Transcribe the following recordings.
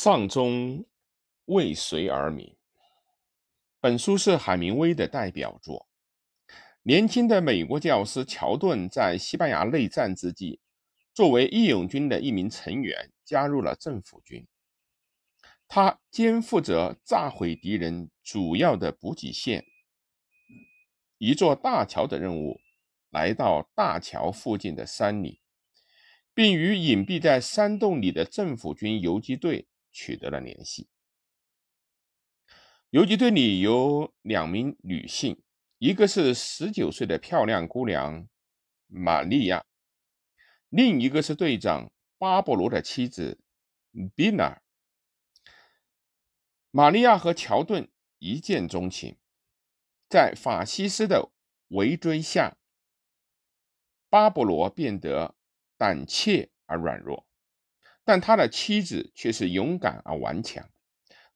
丧钟为谁而鸣？本书是海明威的代表作。年轻的美国教师乔顿在西班牙内战之际，作为义勇军的一名成员，加入了政府军。他肩负着炸毁敌人主要的补给线——一座大桥的任务，来到大桥附近的山里，并与隐蔽在山洞里的政府军游击队。取得了联系。游击队里有两名女性，一个是十九岁的漂亮姑娘玛利亚，另一个是队长巴勃罗的妻子比娜。玛利亚和乔顿一见钟情，在法西斯的围追下，巴勃罗变得胆怯而软弱。但他的妻子却是勇敢而顽强，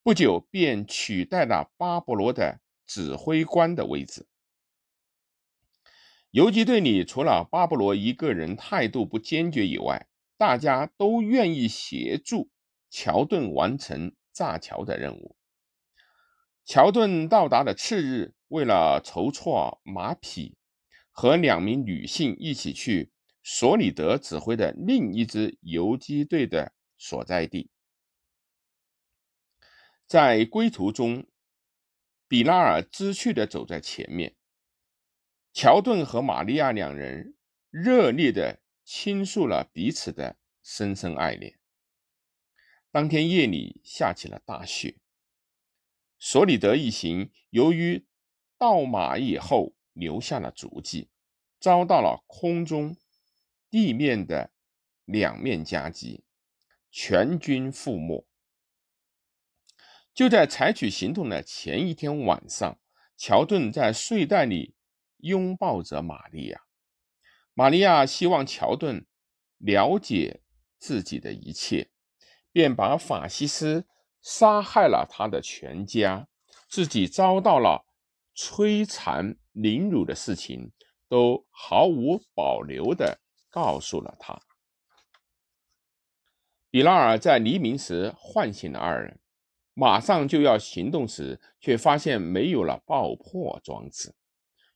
不久便取代了巴勃罗的指挥官的位置。游击队里除了巴勃罗一个人态度不坚决以外，大家都愿意协助乔顿完成炸桥的任务。乔顿到达的次日，为了筹措马匹，和两名女性一起去。索里德指挥的另一支游击队的所在地，在归途中，比拉尔知趣地走在前面。乔顿和玛利亚两人热烈地倾诉了彼此的深深爱恋。当天夜里下起了大雪，索里德一行由于到马以后留下了足迹，遭到了空中。地面的两面夹击，全军覆没。就在采取行动的前一天晚上，乔顿在睡袋里拥抱着玛利亚。玛利亚希望乔顿了解自己的一切，便把法西斯杀害了他的全家，自己遭到了摧残凌辱的事情，都毫无保留的。告诉了他，比拉尔在黎明时唤醒了二人，马上就要行动时，却发现没有了爆破装置。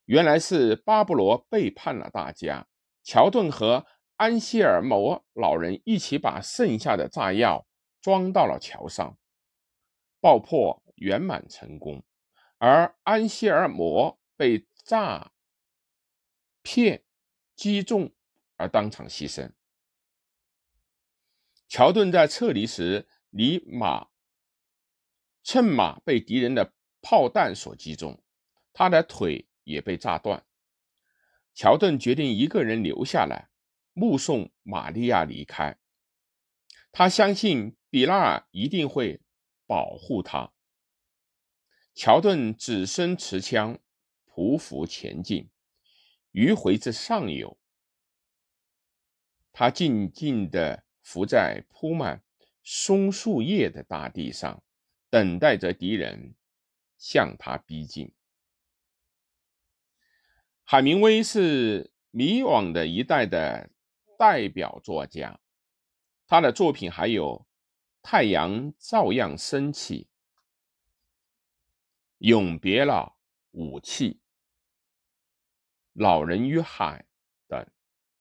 原来是巴布罗背叛了大家。乔顿和安希尔摩老人一起把剩下的炸药装到了桥上，爆破圆满成功，而安希尔摩被炸片击中。而当场牺牲。乔顿在撤离时，离马趁马被敌人的炮弹所击中，他的腿也被炸断。乔顿决定一个人留下来，目送玛利亚离开。他相信比拉尔一定会保护他。乔顿只身持枪，匍匐前进，迂回至上游。他静静地伏在铺满松树叶的大地上，等待着敌人向他逼近。海明威是迷惘的一代的代表作家，他的作品还有《太阳照样升起》《永别了，武器》《老人与海》